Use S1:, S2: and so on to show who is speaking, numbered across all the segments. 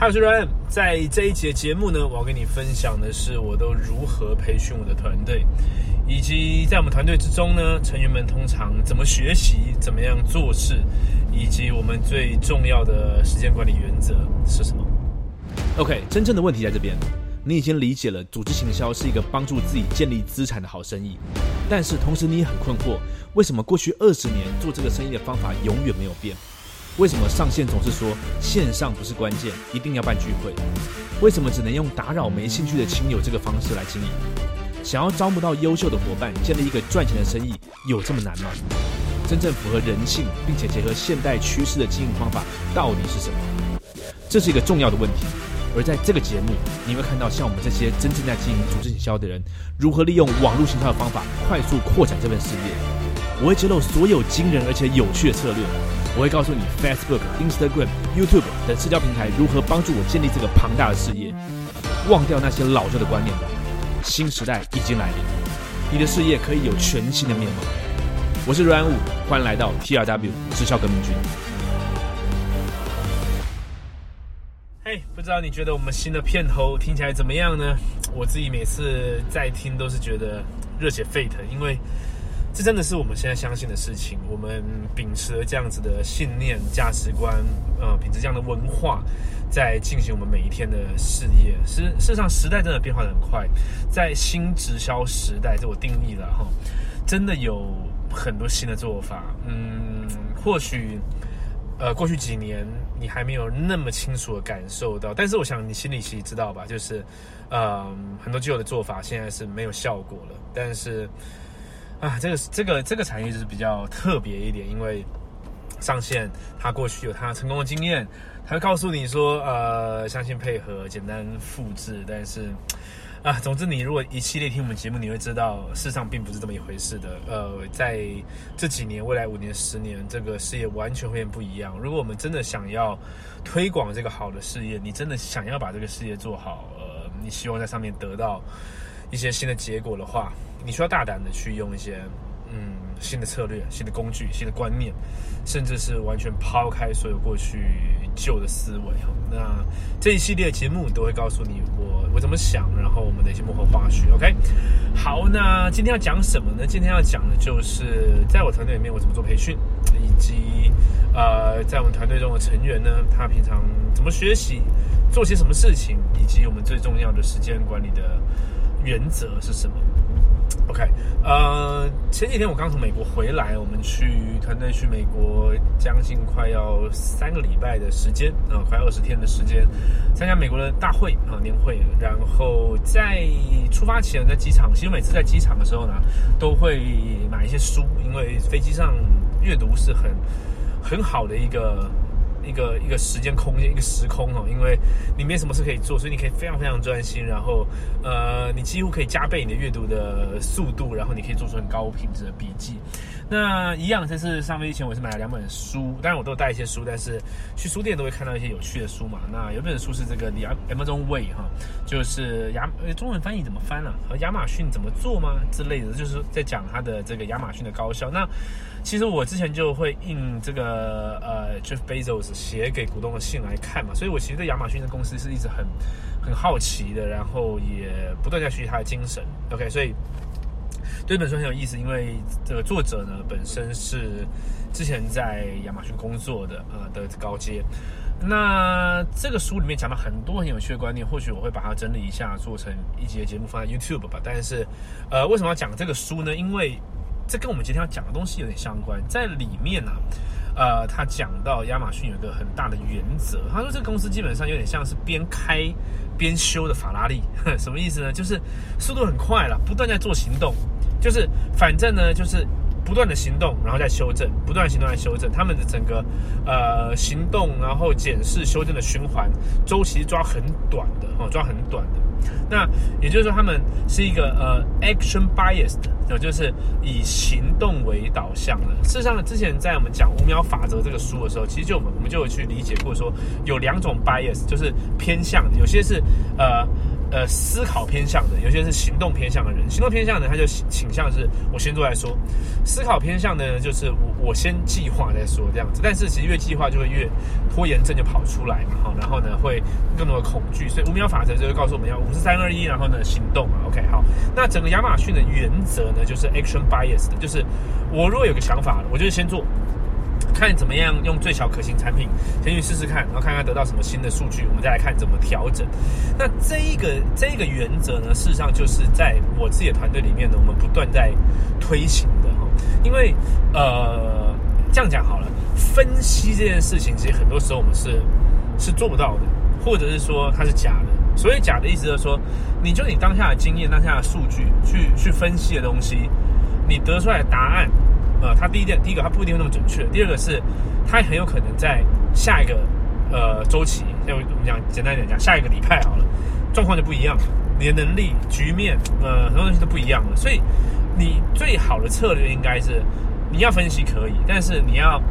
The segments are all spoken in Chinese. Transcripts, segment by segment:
S1: 嗨，我是 Ryan，在这一节节目呢，我要跟你分享的是我都如何培训我的团队，以及在我们团队之中呢，成员们通常怎么学习，怎么样做事，以及我们最重要的时间管理原则是什么？OK，真正的问题在这边，你已经理解了组织行销是一个帮助自己建立资产的好生意，但是同时你也很困惑，为什么过去二十年做这个生意的方法永远没有变？为什么上线总是说线上不是关键，一定要办聚会？为什么只能用打扰没兴趣的亲友这个方式来经营？想要招募到优秀的伙伴，建立一个赚钱的生意，有这么难吗？真正符合人性并且结合现代趋势的经营方法到底是什么？这是一个重要的问题。而在这个节目，你会看到像我们这些真正在经营组织营销的人，如何利用网络行销的方法快速扩展这份事业。我会揭露所有惊人而且有趣的策略。我会告诉你，Facebook、Instagram、YouTube 等社交平台如何帮助我建立这个庞大的事业。忘掉那些老旧的观念吧，新时代已经来临，你的事业可以有全新的面貌。我是阮武，欢迎来到 TRW 直销革命军。嘿，不知道你觉得我们新的片头听起来怎么样呢？我自己每次在听都是觉得热血沸腾，因为。这真的是我们现在相信的事情。我们秉持了这样子的信念、价值观，呃，秉持这样的文化，在进行我们每一天的事业。事事实上，时代真的变化的很快，在新直销时代，这我定义了哈，真的有很多新的做法。嗯，或许呃，过去几年你还没有那么清楚的感受到，但是我想你心里其实知道吧，就是呃，很多旧的做法现在是没有效果了，但是。啊，这个这个这个产业就是比较特别一点，因为上线他过去有他成功的经验，他会告诉你说，呃，相信配合，简单复制。但是啊，总之你如果一系列听我们节目，你会知道，事实上并不是这么一回事的。呃，在这几年、未来五年、十年，这个事业完全会不一样。如果我们真的想要推广这个好的事业，你真的想要把这个事业做好，呃，你希望在上面得到一些新的结果的话。你需要大胆的去用一些嗯新的策略、新的工具、新的观念，甚至是完全抛开所有过去旧的思维哈。那这一系列节目都会告诉你我我怎么想，然后我们的一些幕后花絮。OK，好，那今天要讲什么呢？今天要讲的就是在我团队里面我怎么做培训，以及呃在我们团队中的成员呢，他平常怎么学习，做些什么事情，以及我们最重要的时间管理的原则是什么。OK，呃，前几天我刚从美国回来，我们去团队去美国，将近快要三个礼拜的时间啊，快二十天的时间，参加美国的大会啊年会，然后在出发前在机场，其实每次在机场的时候呢，都会买一些书，因为飞机上阅读是很很好的一个。一个一个时间空间，一个时空哦，因为你没什么事可以做，所以你可以非常非常专心，然后呃，你几乎可以加倍你的阅读的速度，然后你可以做出很高品质的笔记。那一样，这次上飞机前我是买了两本书，当然我都带一些书，但是去书店都会看到一些有趣的书嘛。那有本书是这个《The Amazon Way》哈，就是亚中文翻译怎么翻啊？和亚马逊怎么做吗之类的，就是在讲它的这个亚马逊的高效。那其实我之前就会印这个呃 Jeff Bezos 写给股东的信来看嘛，所以我其实对亚马逊的公司是一直很很好奇的，然后也不断在学习他的精神。OK，所以对这本书很有意思，因为这个作者呢本身是之前在亚马逊工作的呃的高阶。那这个书里面讲了很多很有趣的观念，或许我会把它整理一下，做成一节节目放在 YouTube 吧。但是呃，为什么要讲这个书呢？因为这跟我们今天要讲的东西有点相关，在里面呢，呃，他讲到亚马逊有一个很大的原则，他说这个公司基本上有点像是边开边修的法拉利，什么意思呢？就是速度很快了，不断在做行动，就是反正呢，就是不断的行动，然后再修正，不断行动来修正，他们的整个呃行动，然后检视、修正的循环周期抓很短的哦，抓很短的。那也就是说，他们是一个呃 action biased，也就是以行动为导向的。事实上，之前在我们讲五秒法则这个书的时候，其实就我们我们就有去理解过，说有两种 bias，就是偏向，有些是呃呃思考偏向的，有些是行动偏向的人。行动偏向的他就倾向是我先做再说，思考偏向的呢就是我我先计划再说这样子。但是其实越计划就会越拖延症就跑出来嘛，哈，然后呢会更多的恐惧。所以五秒法则就会告诉我们要五四三二一，然后呢行动嘛。OK，好，那整个亚马逊的原则呢就是 action bias 的，就是我如果有个想法，我就先做。看怎么样用最小可行产品先去试试看，然后看看得到什么新的数据，我们再来看怎么调整。那这一个这一个原则呢，事实上就是在我自己的团队里面呢，我们不断在推行的哈。因为呃，这样讲好了，分析这件事情，其实很多时候我们是是做不到的，或者是说它是假的。所以假的意思就是说，你就你当下的经验、当下的数据去去分析的东西，你得出来的答案。呃，它第一点，第一个它不一定那么准确。第二个是，它很有可能在下一个呃周期，就我们讲简单点讲，下一个礼拜好了，状况就不一样。你的能力、局面，呃，很多东西都不一样了。所以，你最好的策略应该是，你要分析可以，但是你要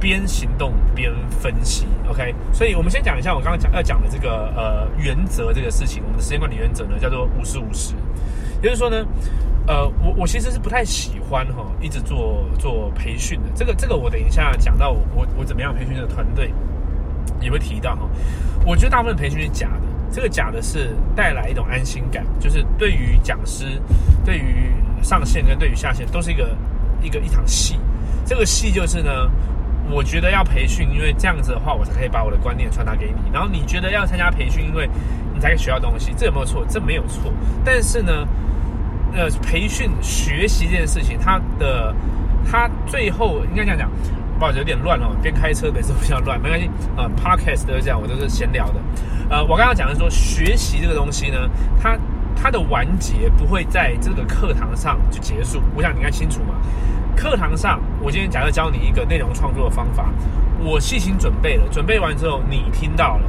S1: 边行动边分析。OK，所以我们先讲一下我刚刚讲要讲的这个呃原则这个事情。我们的时间管理原则呢，叫做五十五十，就是说呢。呃，我我其实是不太喜欢哈，一直做做培训的。这个这个，我等一下讲到我我我怎么样培训这个团队，也会提到哈。我觉得大部分培训是假的，这个假的是带来一种安心感，就是对于讲师、对于上线跟对于下线都是一个一个一场戏。这个戏就是呢，我觉得要培训，因为这样子的话，我才可以把我的观念传达给你。然后你觉得要参加培训，因为才学到东西，这有没有错？这没有错。但是呢？呃，培训学习这件事情，它的它最后应该这样讲，不好意思，有点乱哦。边开车每次比较乱，没关系。呃，podcast 都是这样，我都是闲聊的。呃，我刚刚讲的说，学习这个东西呢，它它的完结不会在这个课堂上就结束。我想你应该清楚嘛。课堂上，我今天假设教你一个内容创作的方法，我细心准备了，准备完之后你听到了。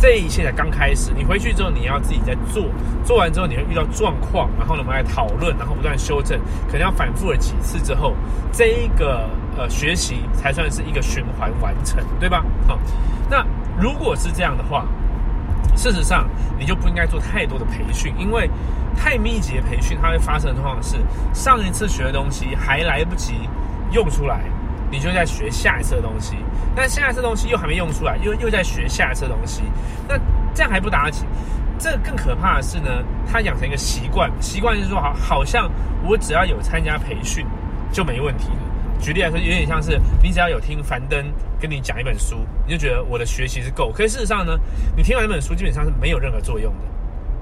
S1: 这一切才刚开始，你回去之后你要自己在做，做完之后你会遇到状况，然后呢我们来讨论，然后不断修正，可能要反复了几次之后，这一个呃学习才算是一个循环完成，对吧？好，那如果是这样的话，事实上你就不应该做太多的培训，因为太密集的培训，它会发生的状况是上一次学的东西还来不及用出来。你就在学下一次的东西，但下一次东西又还没用出来，又又在学下一次东西，那这样还不打紧。这更可怕的是呢，他养成一个习惯，习惯就是说，好，好像我只要有参加培训就没问题了。举例来说，有点像是你只要有听樊登跟你讲一本书，你就觉得我的学习是够。可是事实上呢，你听完一本书基本上是没有任何作用的，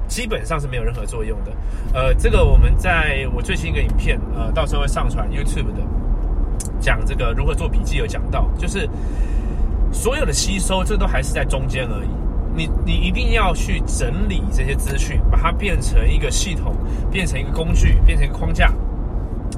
S1: 基本上是没有任何作用的。呃，这个我们在我最新一个影片，呃，到时候会上传 YouTube 的。讲这个如何做笔记有讲到，就是所有的吸收，这都还是在中间而已。你你一定要去整理这些资讯，把它变成一个系统，变成一个工具，变成一个框架。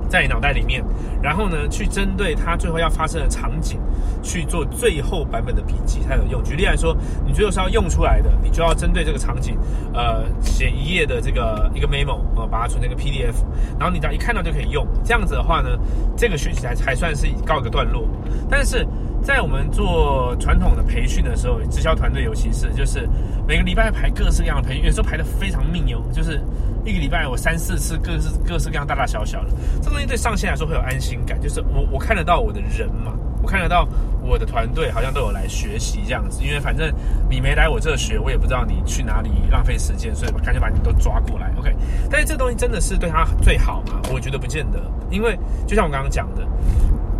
S1: 在你脑袋里面，然后呢，去针对它最后要发生的场景去做最后版本的笔记才有用。举例来说，你最后是要用出来的，你就要针对这个场景，呃，写一页的这个一个 memo 啊，把它存成一个 PDF，然后你只要一看到就可以用。这样子的话呢，这个学习才才算是告一个段落。但是在我们做传统的培训的时候，直销团队尤其是就是每个礼拜排各式各样的培训，有时候排的非常密哦，就是。一个礼拜我三四次，各式各式各样大大小小的，这东西对上线来说会有安心感，就是我我看得到我的人嘛，我看得到我的团队好像都有来学习这样子，因为反正你没来我这学，我也不知道你去哪里浪费时间，所以我干脆把你都抓过来，OK。但是这东西真的是对他最好吗？我觉得不见得，因为就像我刚刚讲的，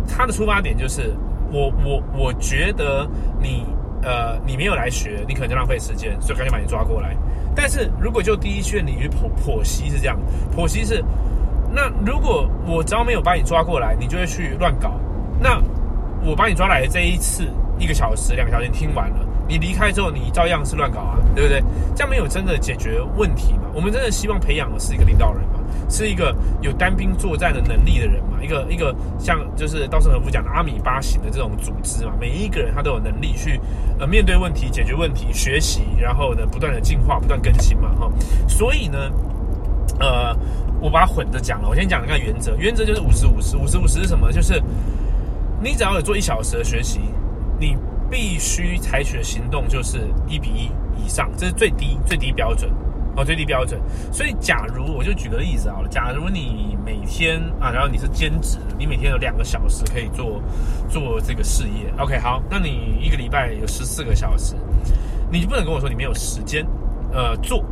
S1: 他的出发点就是我我我觉得你呃你没有来学，你可能就浪费时间，所以赶紧把你抓过来。但是如果就第一圈你去剖剖析是这样，剖析是，那如果我只要没有把你抓过来，你就会去乱搞。那我把你抓来的这一次一个小时、两个小时听完了，你离开之后你照样是乱搞啊，对不对？这样没有真的解决问题嘛？我们真的希望培养的是一个领导人嘛，是一个有单兵作战的能力的人嘛，一个一个像就是稻盛和夫讲的阿米巴型的这种组织嘛，每一个人他都有能力去。呃，面对问题、解决问题、学习，然后呢，不断的进化、不断更新嘛，哈。所以呢，呃，我把它混着讲了。我先讲一个原则，原则就是五十五十，五十五十是什么？就是你只要有做一小时的学习，你必须采取的行动就是一比一以上，这是最低最低标准。哦，最低标准。所以，假如我就举个例子好了，假如你每天啊，然后你是兼职，你每天有两个小时可以做做这个事业，OK，好，那你一个礼拜有十四个小时，你就不能跟我说你没有时间呃做，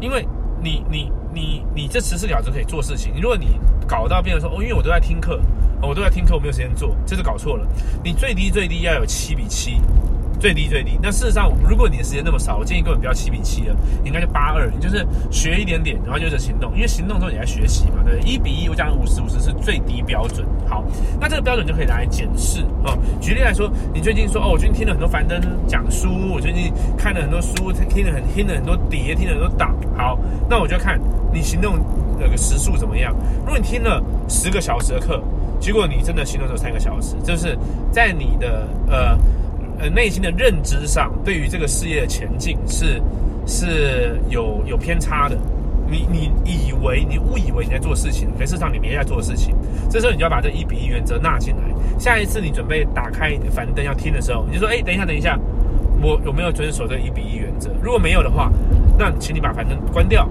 S1: 因为你你你你这十四小时可以做事情，如果你搞到变成说哦，因为我都在听课，我都在听课，我没有时间做，这就搞错了。你最低最低要有七比七。最低最低。那事实上，如果你的时间那么少，我建议根本不要七比七了，应该就八二。你就是学一点点，然后就是行动，因为行动之后你在学习嘛，对不对？一比一，我讲五十五十是最低标准。好，那这个标准就可以拿来检视哦。举例来说，你最近说哦，我最近听了很多樊登讲书，我最近看了很多书，听了很听了很多碟，听了很多档。好，那我就看你行动那个时速怎么样。如果你听了十个小时的课，结果你真的行动只有三个小时，就是在你的呃。呃，内心的认知上，对于这个事业的前进是是有有偏差的。你你以为你误以为你在做事情，可事实上你没在做事情。这时候你就要把这一比一原则纳进来。下一次你准备打开你的樊登要听的时候，你就说：哎，等一下，等一下，我有没有遵守这一比一原则？如果没有的话，那请你把樊登关掉。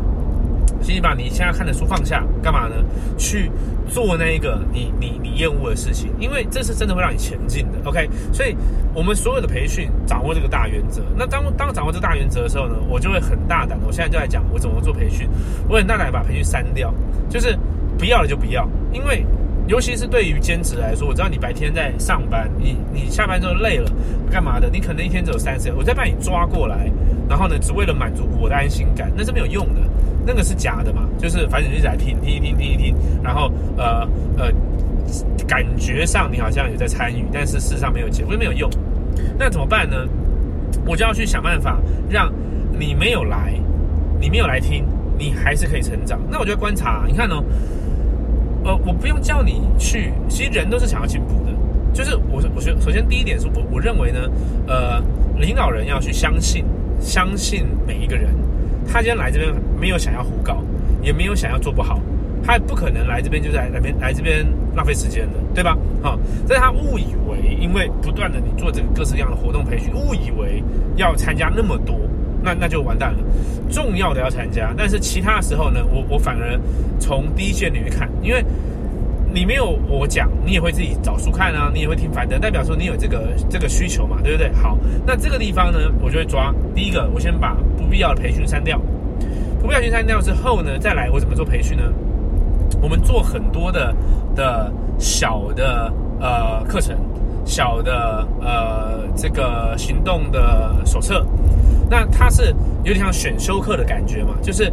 S1: 请你把你现在看的书放下，干嘛呢？去做那一个你你你厌恶的事情，因为这是真的会让你前进的。OK，所以我们所有的培训掌握这个大原则。那当当掌握这个大原则的时候呢，我就会很大胆。我现在就在讲我怎么做培训，我很大胆把培训删掉，就是不要了就不要。因为尤其是对于兼职来说，我知道你白天在上班，你你下班之后累了，干嘛的？你可能一天只有三十，我再把你抓过来，然后呢，只为了满足我的安心感，那是没有用的。那个是假的嘛？就是反正就来听听一听听一听，然后呃呃，感觉上你好像有在参与，但是事实上没有结果，没有用。那怎么办呢？我就要去想办法，让你没有来，你没有来听，你还是可以成长。那我就观察，你看哦？呃，我不用叫你去，其实人都是想要进步的。就是我我觉首先第一点是我我认为呢，呃，领导人要去相信，相信每一个人。他今天来这边没有想要胡搞，也没有想要做不好，他也不可能来这边就在那边来这边浪费时间的，对吧？好，所以他误以为，因为不断的你做这个各式各样的活动培训，误以为要参加那么多，那那就完蛋了。重要的要参加，但是其他的时候呢，我我反而从第一线里面看，因为。你没有我讲，你也会自己找书看啊，你也会听樊登，代表说你有这个这个需求嘛，对不对？好，那这个地方呢，我就会抓第一个，我先把不必要的培训删掉，不必要去删掉之后呢，再来我怎么做培训呢？我们做很多的的小的呃课程，小的呃这个行动的手册，那它是有点像选修课的感觉嘛，就是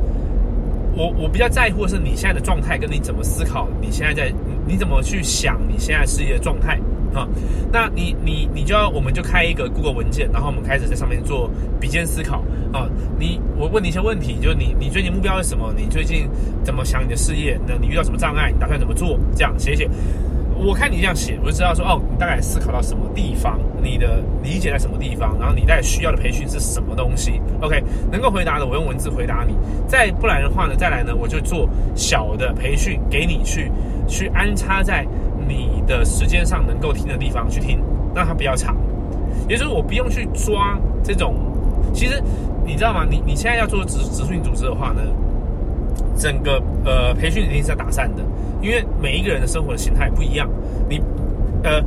S1: 我我比较在乎的是你现在的状态跟你怎么思考，你现在在。你怎么去想你现在事业的状态啊？那你你你就要，我们就开一个 Google 文件，然后我们开始在上面做比肩思考啊。你我问你一些问题，就是你你最近目标是什么？你最近怎么想你的事业？那你遇到什么障碍？你打算怎么做？这样写写。我看你这样写，我就知道说哦，你大概思考到什么地方，你的理解在什么地方，然后你在需要的培训是什么东西？OK，能够回答的，我用文字回答你。再不然的话呢，再来呢，我就做小的培训给你去去安插在你的时间上能够听的地方去听，让它比较长。也就是我不用去抓这种，其实你知道吗？你你现在要做直直训组织的话呢？整个呃培训一定是要打散的，因为每一个人的生活的形态不一样。你呃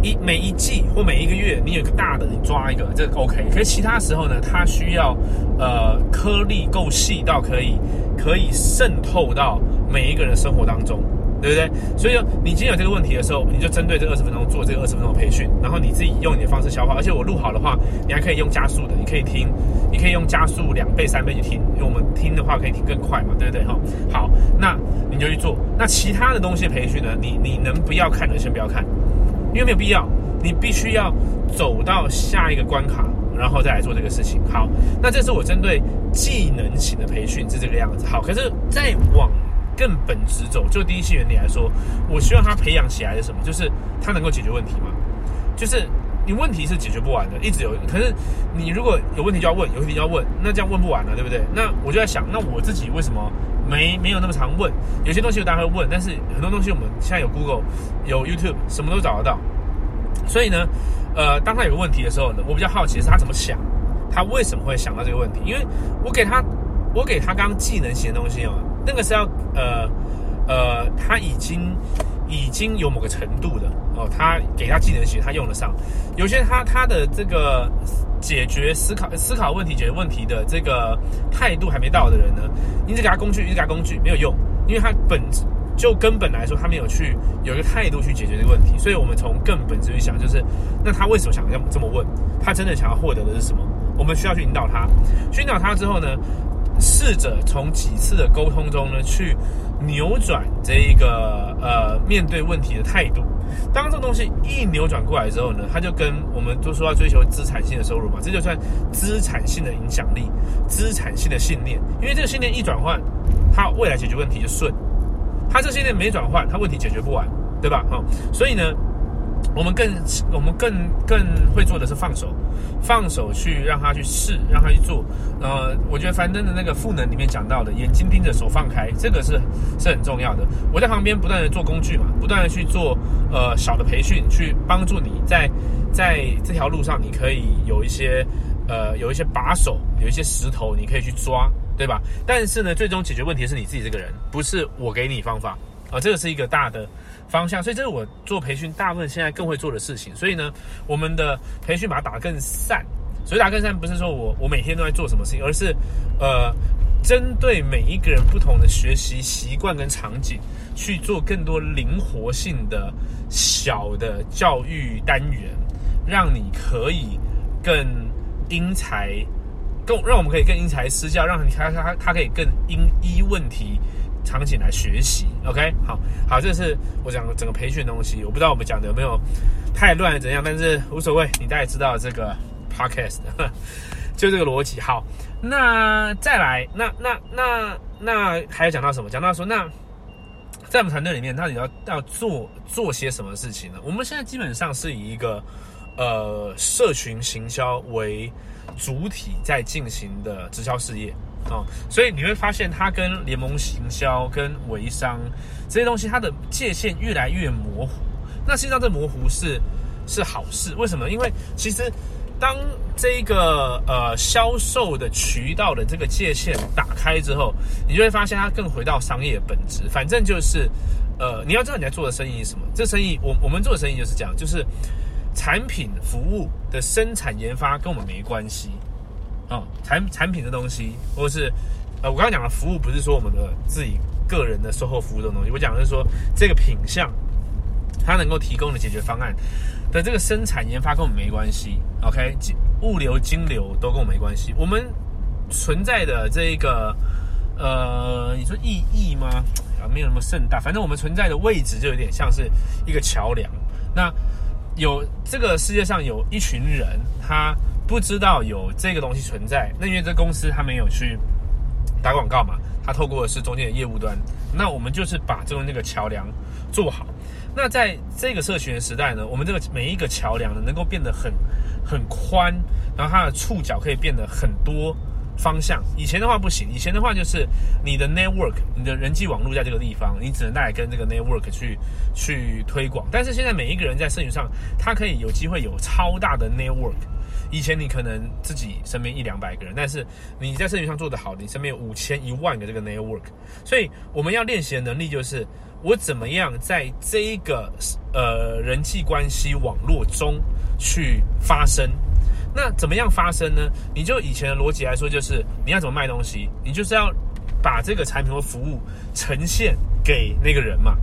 S1: 一每一季或每一个月，你有一个大的，你抓一个，这个 OK。可是其他时候呢，它需要呃颗粒够细到可以可以渗透到每一个人生活当中。对不对？所以，你今天有这个问题的时候，你就针对这二十分钟做这个二十分钟的培训，然后你自己用你的方式消化。而且我录好的话，你还可以用加速的，你可以听，你可以用加速两倍、三倍去听，因为我们听的话可以听更快嘛，对不对？哈，好，那你就去做。那其他的东西培训呢？你你能不要看的先不要看，因为没有必要。你必须要走到下一个关卡，然后再来做这个事情。好，那这是我针对技能型的培训是这个样子。好，可是再往。更本质走，就第一性原理来说，我希望他培养起来的什么，就是他能够解决问题嘛。就是你问题是解决不完的，一直有。可是你如果有问题就要问，有问题就要问，那这样问不完了，对不对？那我就在想，那我自己为什么没没有那么常问？有些东西我当然会问，但是很多东西我们现在有 Google，有 YouTube，什么都找得到。所以呢，呃，当他有个问题的时候呢，我比较好奇的是他怎么想，他为什么会想到这个问题？因为我给他。我给他刚技能型的东西哦，那个是要呃呃，他已经已经有某个程度的哦，他给他技能型，他用得上。有些他他的这个解决思考思考问题、解决问题的这个态度还没到的人呢，你只给他工具，一直给他工具没有用，因为他本就根本来说，他没有去有一个态度去解决这个问题。所以我们从更本质去想，就是那他为什么想要这么问？他真的想要获得的是什么？我们需要去引导他，去引导他之后呢？试着从几次的沟通中呢，去扭转这一个呃面对问题的态度。当这东西一扭转过来之后呢，他就跟我们都说要追求资产性的收入嘛，这就算资产性的影响力、资产性的信念。因为这个信念一转换，他未来解决问题就顺；他这信念没转换，他问题解决不完，对吧？哈，所以呢。我们更我们更更会做的是放手，放手去让他去试，让他去做。呃，我觉得樊登的那个赋能里面讲到的，眼睛盯着手放开，这个是是很重要的。我在旁边不断的做工具嘛，不断的去做呃小的培训，去帮助你在在这条路上，你可以有一些呃有一些把手，有一些石头，你可以去抓，对吧？但是呢，最终解决问题是你自己这个人，不是我给你方法啊，这个是一个大的。方向，所以这是我做培训大部分现在更会做的事情。所以呢，我们的培训把它打得更散。所以打更散不是说我我每天都在做什么事情，而是呃，针对每一个人不同的学习习惯跟场景，去做更多灵活性的小的教育单元，让你可以更因材，更让我们可以更因材施教，让你他他他可以更因依问题。场景来学习，OK，好好，这是我讲整个培训的东西。我不知道我们讲的有没有太乱怎样，但是无所谓，你大概知道这个 Podcast 就这个逻辑。好，那再来，那那那那还要讲到什么？讲到说，那在我们团队里面，到底要要做做些什么事情呢？我们现在基本上是以一个呃社群行销为主体在进行的直销事业。哦，所以你会发现它跟联盟行销、跟微商这些东西，它的界限越来越模糊。那实际上这模糊是是好事，为什么？因为其实当这个呃销售的渠道的这个界限打开之后，你就会发现它更回到商业本质。反正就是呃，你要知道你在做的生意是什么。这生意，我我们做的生意就是这样，就是产品服务的生产研发跟我们没关系。哦，产产品的东西，或是，呃，我刚刚讲的服务，不是说我们的自己个人的售后服务的东西，我讲的是说这个品相，它能够提供的解决方案的这个生产研发跟我们没关系，OK，物流、金流都跟我没关系。我们存在的这一个，呃，你说意义吗？啊，没有那么盛大，反正我们存在的位置就有点像是一个桥梁。那有这个世界上有一群人，他。不知道有这个东西存在，那因为这公司他没有去打广告嘛，他透过的是中间的业务端，那我们就是把这个那个桥梁做好。那在这个社群的时代呢，我们这个每一个桥梁呢，能够变得很很宽，然后它的触角可以变得很多方向。以前的话不行，以前的话就是你的 network，你的人际网络在这个地方，你只能带跟这个 network 去去推广。但是现在每一个人在社群上，他可以有机会有超大的 network。以前你可能自己身边一两百个人，但是你在社群上做得好，你身边有五千一万个这个 network。所以我们要练习的能力就是，我怎么样在这一个呃人际关系网络中去发声。那怎么样发声呢？你就以前的逻辑来说，就是你要怎么卖东西，你就是要把这个产品或服务呈现给那个人嘛。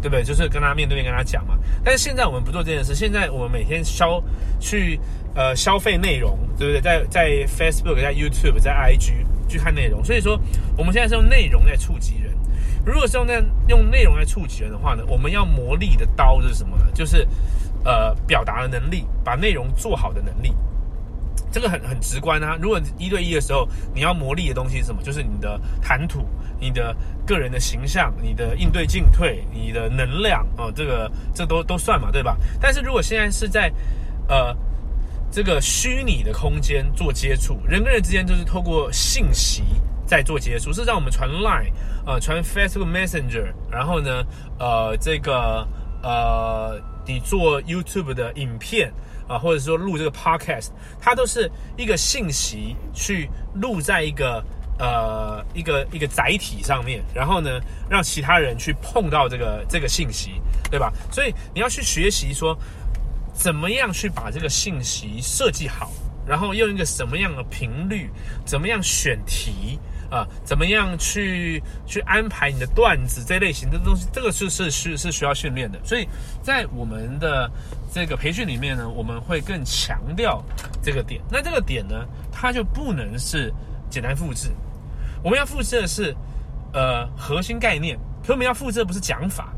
S1: 对不对？就是跟他面对面跟他讲嘛。但是现在我们不做这件事。现在我们每天消去呃消费内容，对不对？在在 Facebook、在 YouTube、在 IG 去看内容。所以说，我们现在是用内容在触及人。如果是用那用内容来触及人的话呢，我们要磨砺的刀是什么呢？就是呃表达的能力，把内容做好的能力。这个很很直观啊！如果一对一的时候，你要磨砺的东西是什么？就是你的谈吐、你的个人的形象、你的应对进退、你的能量哦，这个这都都算嘛，对吧？但是如果现在是在呃这个虚拟的空间做接触，人跟人之间就是透过信息在做接触，是让我们传 Line 呃传 Facebook Messenger，然后呢呃这个呃你做 YouTube 的影片。啊，或者说录这个 podcast，它都是一个信息去录在一个呃一个一个载体上面，然后呢让其他人去碰到这个这个信息，对吧？所以你要去学习说怎么样去把这个信息设计好，然后用一个什么样的频率，怎么样选题。啊，怎么样去去安排你的段子这类型的东西？这个是是是是需要训练的。所以在我们的这个培训里面呢，我们会更强调这个点。那这个点呢，它就不能是简单复制。我们要复制的是呃核心概念，可我们要复制的不是讲法。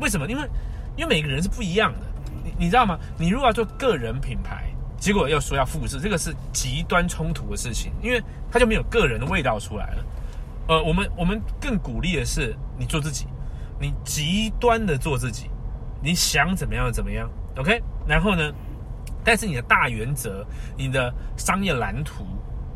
S1: 为什么？因为因为每个人是不一样的。你你知道吗？你如果要做个人品牌。结果又说要复制，这个是极端冲突的事情，因为他就没有个人的味道出来了。呃，我们我们更鼓励的是你做自己，你极端的做自己，你想怎么样怎么样，OK？然后呢，但是你的大原则、你的商业蓝图、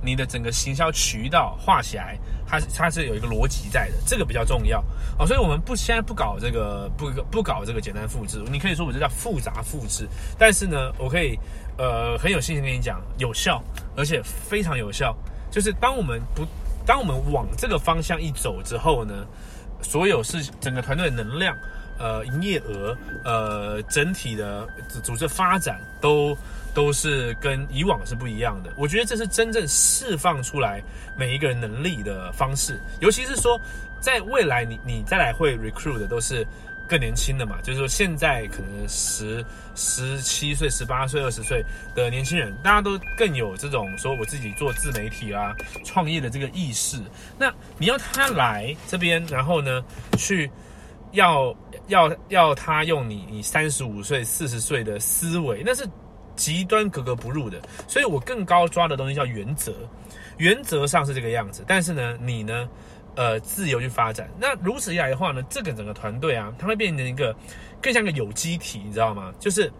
S1: 你的整个行销渠道画起来，它它是有一个逻辑在的，这个比较重要哦。所以我们不现在不搞这个不不搞这个简单复制，你可以说我这叫复杂复制，但是呢，我可以。呃，很有信心跟你讲，有效，而且非常有效。就是当我们不，当我们往这个方向一走之后呢，所有是整个团队的能量，呃，营业额，呃，整体的组织发展都都是跟以往是不一样的。我觉得这是真正释放出来每一个人能力的方式，尤其是说，在未来你你再来会 recruit 的都是。更年轻的嘛，就是说现在可能十十七岁、十八岁、二十岁的年轻人，大家都更有这种说我自己做自媒体啊、创业的这个意识。那你要他来这边，然后呢，去要要要他用你你三十五岁、四十岁的思维，那是极端格格不入的。所以我更高抓的东西叫原则，原则上是这个样子，但是呢，你呢？呃，自由去发展。那如此一来的话呢，这个整个团队啊，它会变成一个更像个有机体，你知道吗？就是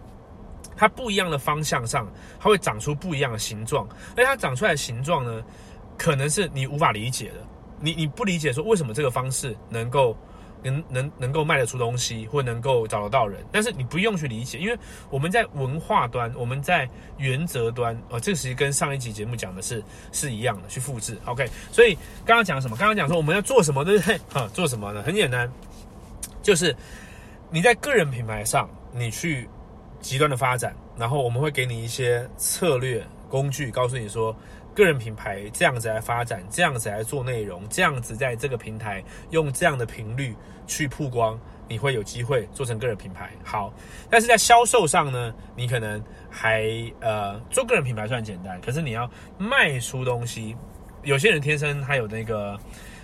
S1: 它不一样的方向上，它会长出不一样的形状。而它长出来的形状呢，可能是你无法理解的。你你不理解说为什么这个方式能够。能能能够卖得出东西，或能够找得到人，但是你不用去理解，因为我们在文化端，我们在原则端，呃，这其实跟上一集节目讲的是是一样的，去复制。OK，所以刚刚讲什么？刚刚讲说我们要做什么，对不对？哈，做什么呢？很简单，就是你在个人品牌上，你去极端的发展，然后我们会给你一些策略工具，告诉你说。个人品牌这样子来发展，这样子来做内容，这样子在这个平台用这样的频率去曝光，你会有机会做成个人品牌。好，但是在销售上呢，你可能还呃做个人品牌算简单，可是你要卖出东西，有些人天生他有那个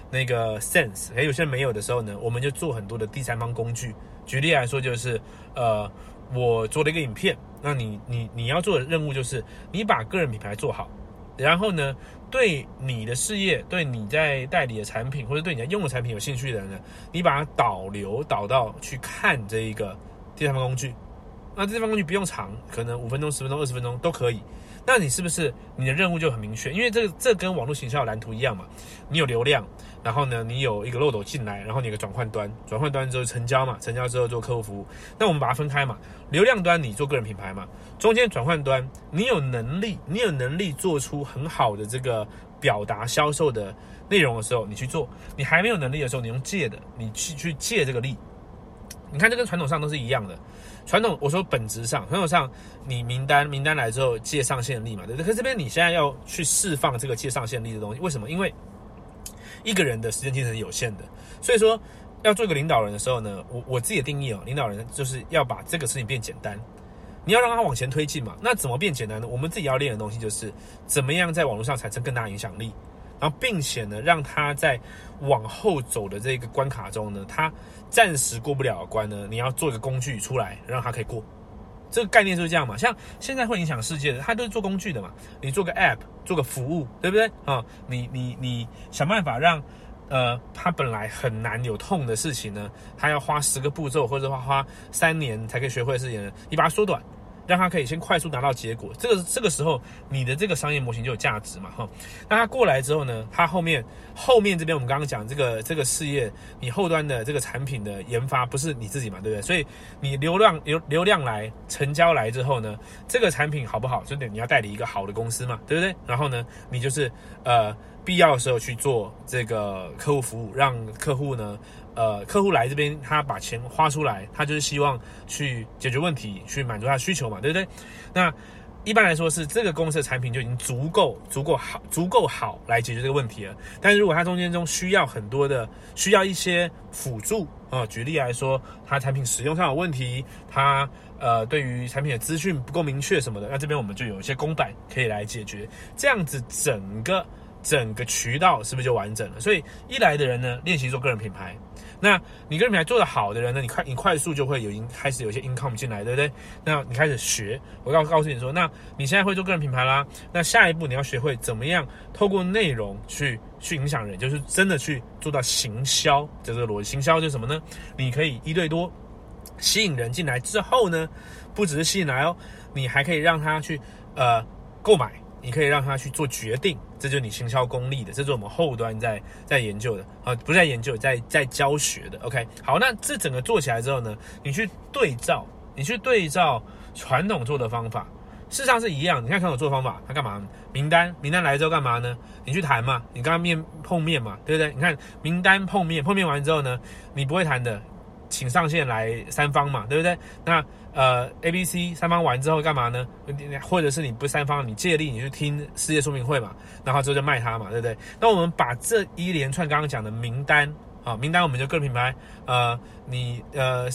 S1: 那个 sense，而有些人没有的时候呢，我们就做很多的第三方工具。举例来说，就是呃我做了一个影片，那你你你要做的任务就是你把个人品牌做好。然后呢，对你的事业、对你在代理的产品或者对你在用的产品有兴趣的人呢，你把它导流导到去看这一个第三方工具。那第三方工具不用长，可能五分钟、十分钟、二十分钟都可以。那你是不是你的任务就很明确？因为这个这跟网络行销蓝图一样嘛，你有流量。然后呢，你有一个漏斗进来，然后你有个转换端，转换端之后成交嘛，成交之后做客户服务。那我们把它分开嘛，流量端你做个人品牌嘛，中间转换端你有能力，你有能力做出很好的这个表达销售的内容的时候，你去做；你还没有能力的时候，你用借的，你去去借这个力。你看这跟传统上都是一样的，传统我说本质上，传统上你名单名单来之后借上限力嘛，对不对？可这边你现在要去释放这个借上限力的东西，为什么？因为一个人的时间精神是有限的，所以说要做一个领导人的时候呢，我我自己的定义哦，领导人就是要把这个事情变简单，你要让他往前推进嘛。那怎么变简单呢？我们自己要练的东西就是怎么样在网络上产生更大影响力，然后并且呢，让他在往后走的这个关卡中呢，他暂时过不了关呢，你要做一个工具出来，让他可以过。这个概念就是这样嘛，像现在会影响世界的，它都是做工具的嘛。你做个 App，做个服务，对不对啊？你你你想办法让，呃，它本来很难有痛的事情呢，它要花十个步骤或者话花三年才可以学会的事情，呢，你把它缩短，让他可以先快速拿到结果。这个这个时候，你的这个商业模型就有价值嘛，哈。那他过来之后呢，他后面后面这边我们刚刚讲这个这个事业，你后端的这个产品的研发不是你自己嘛，对不对？所以你流量流流量来成交来之后呢，这个产品好不好，就得你要代理一个好的公司嘛，对不对？然后呢，你就是呃必要的时候去做这个客户服务，让客户呢。呃，客户来这边，他把钱花出来，他就是希望去解决问题，去满足他的需求嘛，对不对？那一般来说是这个公司的产品就已经足够、足够好、足够好来解决这个问题了。但是如果它中间中需要很多的、需要一些辅助啊，举例来说，它产品使用上有问题，它呃对于产品的资讯不够明确什么的，那这边我们就有一些公版可以来解决，这样子整个整个渠道是不是就完整了？所以一来的人呢，练习做个人品牌。那你个人品牌做得好的人呢？你快你快速就会有已经开始有些 income 进来，对不对？那你开始学，我告告诉你说，那你现在会做个人品牌啦，那下一步你要学会怎么样透过内容去去影响人，就是真的去做到行销，就这个逻辑。行销就是什么呢？你可以一对多吸引人进来之后呢，不只是吸引来哦，你还可以让他去呃购买。你可以让他去做决定，这就是你行销功力的，这是我们后端在在研究的啊，不是在研究，在在教学的。OK，好，那这整个做起来之后呢，你去对照，你去对照传统做的方法，事实上是一样。你看传统做的方法，他干嘛？名单，名单来之后干嘛呢？你去谈嘛，你刚刚面碰面嘛，对不对？你看名单碰面，碰面完之后呢，你不会谈的，请上线来三方嘛，对不对？那。呃，A、B、C 三方完之后干嘛呢？或者是你不三方，你借力，你去听世界说明会嘛，然后之后就卖它嘛，对不对？那我们把这一连串刚刚讲的名单啊，名单我们就个人品牌，呃，你呃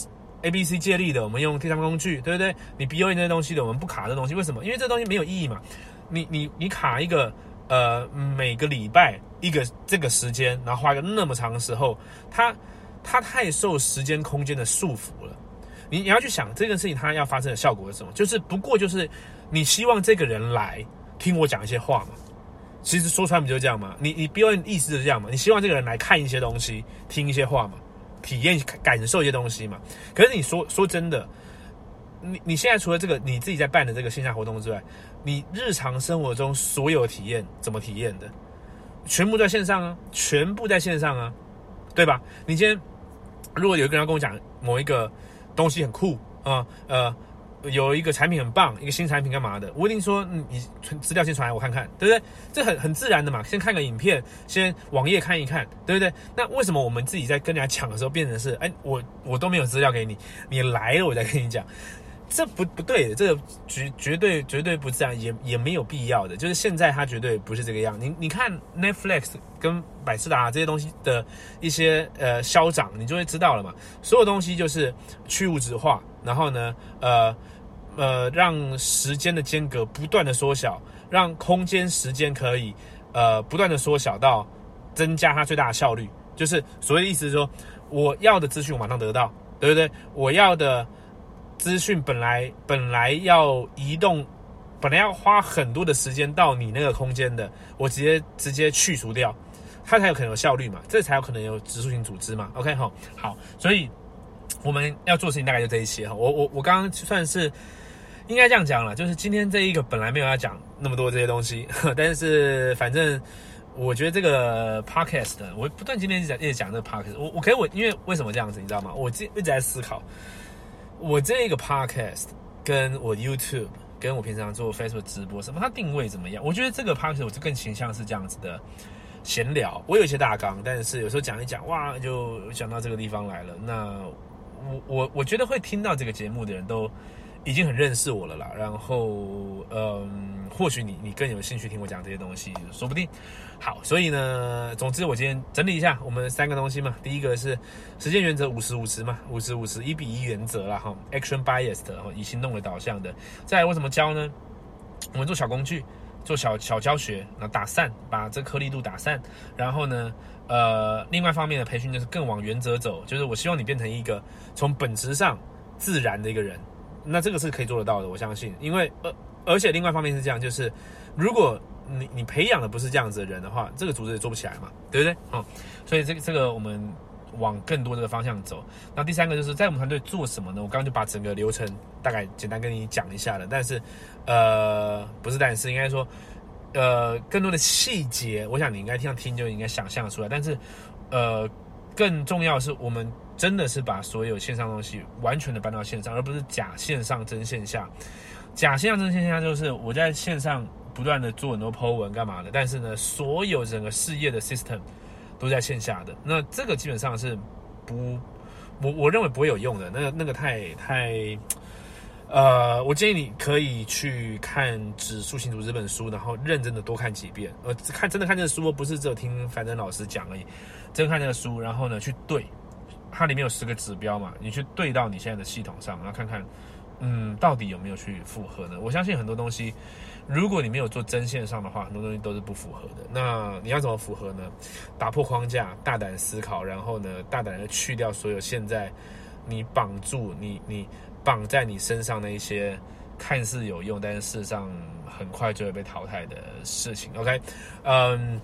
S1: A、B、C 借力的，我们用第三方工具，对不对？你 B、O、E 那些东西的，我们不卡这东西，为什么？因为这东西没有意义嘛。你你你卡一个呃每个礼拜一个这个时间，然后花个那么长的时候，它它太受时间空间的束缚了。你你要去想这件事情，它要发生的效果是什么？就是不过就是你希望这个人来听我讲一些话嘛。其实说穿不就这样吗？你你表演意思是这样嘛？你希望这个人来看一些东西，听一些话嘛，体验感受一些东西嘛。可是你说说真的，你你现在除了这个你自己在办的这个线下活动之外，你日常生活中所有体验怎么体验的？全部在线上啊，全部在线上啊，对吧？你今天如果有一个人跟我讲某一个。东西很酷啊，呃，有一个产品很棒，一个新产品干嘛的？我一定说，你存资料先传来我看看，对不对？这很很自然的嘛，先看个影片，先网页看一看，对不对？那为什么我们自己在跟人家抢的时候，变成是，哎，我我都没有资料给你，你来了我再跟你讲？这不不对的，这个绝绝对绝对不自然，也也没有必要的。就是现在它绝对不是这个样。你你看 Netflix 跟百事达这些东西的一些呃消长，你就会知道了嘛。所有东西就是去物质化，然后呢，呃呃，让时间的间隔不断的缩小，让空间时间可以呃不断的缩小到增加它最大的效率。就是所谓的意思是说，我要的资讯我马上得到，对不对？我要的。资讯本来本来要移动，本来要花很多的时间到你那个空间的，我直接直接去除掉，它才有可能有效率嘛，这才有可能有指数型组织嘛。OK 哈，好，所以我们要做事情大概就这一些哈。我我我刚刚算是应该这样讲了，就是今天这一个本来没有要讲那么多这些东西，但是反正我觉得这个 podcast 我不断今天一直讲一直讲这个 podcast，我我可以我因为为什么这样子你知道吗？我一直在思考。我这个 podcast 跟我 YouTube 跟我平常做 Facebook 直播什么，它定位怎么样？我觉得这个 podcast 我就更倾向是这样子的闲聊。我有一些大纲，但是有时候讲一讲，哇，就讲到这个地方来了。那我我我觉得会听到这个节目的人都。已经很认识我了啦，然后，嗯，或许你你更有兴趣听我讲这些东西，说不定。好，所以呢，总之我今天整理一下我们三个东西嘛。第一个是时间原则五十五十嘛，五十五十一比一原则啦，哈，action biased，以行动为导向的。再来我怎么教呢？我们做小工具，做小小教学，那打散，把这颗粒度打散。然后呢，呃，另外一方面的培训就是更往原则走，就是我希望你变成一个从本质上自然的一个人。那这个是可以做得到的，我相信，因为而而且另外一方面是这样，就是如果你你培养的不是这样子的人的话，这个组织也做不起来嘛，对不对？哦，所以这个这个我们往更多的方向走。那第三个就是在我们团队做什么呢？我刚刚就把整个流程大概简单跟你讲一下了。但是，呃，不是，但是应该说，呃，更多的细节，我想你应该这样听就应该想象出来。但是，呃，更重要的是，我们真的是把所有线上东西完全的搬到线上，而不是假线上真线下。假线上真线下就是我在线上不断的做很多 Po 文干嘛的，但是呢，所有整个事业的 system 都在线下的。那这个基本上是不，我我认为不会有用的。那那个太太，呃，我建议你可以去看《指数型组》这本书，然后认真的多看几遍。呃，看真的看这个书，不是只有听樊登老师讲而已。真看这个书，然后呢去对，它里面有十个指标嘛，你去对到你现在的系统上，然后看看。嗯，到底有没有去符合呢？我相信很多东西，如果你没有做真线上的话，很多东西都是不符合的。那你要怎么符合呢？打破框架，大胆思考，然后呢，大胆的去掉所有现在你绑住你、你绑在你身上的一些看似有用，但是事实上很快就会被淘汰的事情。OK，嗯。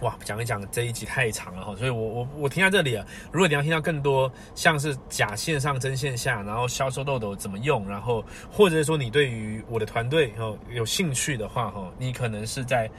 S1: 哇，讲一讲这一集太长了哈，所以我我我停在这里了。如果你要听到更多像是假线上真线下，然后销售豆豆怎么用，然后或者说你对于我的团队哦有兴趣的话哈，你可能是在。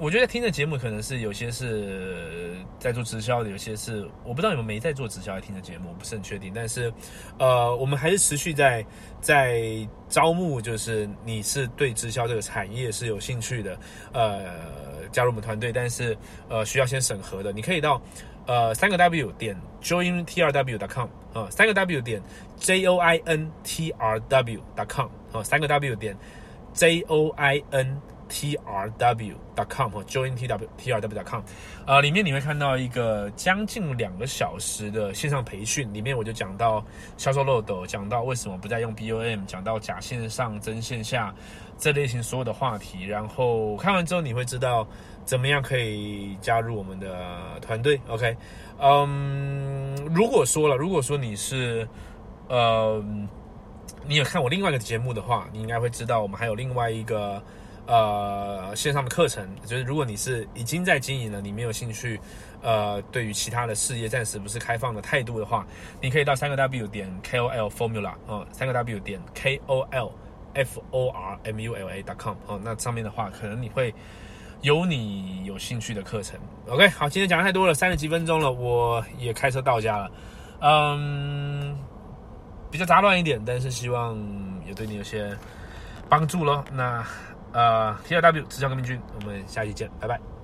S1: 我觉得听的节目可能是有些是在做直销的，有些是我不知道你们没在做直销来听的节目，我不是很确定。但是，呃，我们还是持续在在招募，就是你是对直销这个产业是有兴趣的，呃，加入我们团队，但是呃需要先审核的，你可以到呃三个 W 点 jointrw.com 啊，三个 W 点 j o i n t r w.com 啊，三个 W 点 j o i n t r w dot com 或 join t w t r w dot com，呃，里面你会看到一个将近两个小时的线上培训，里面我就讲到销售漏斗，讲到为什么不再用 BOM，讲到假线上真线下这类型所有的话题，然后看完之后你会知道怎么样可以加入我们的团队。OK，嗯，如果说了，如果说你是呃，你有看我另外一个节目的话，你应该会知道我们还有另外一个。呃，线上的课程，就是如果你是已经在经营了，你没有兴趣，呃，对于其他的事业暂时不是开放的态度的话，你可以到三个 W 点 K O L Formula 啊，三个 W 点 K O L F O R M U L A 点 com 啊，那上面的话，可能你会有你有兴趣的课程。OK，好，今天讲太多了，三十几分钟了，我也开车到家了，嗯，比较杂乱一点，但是希望也对你有些帮助咯。那。呃，T R W 持枪革命军，我们下期见，拜拜。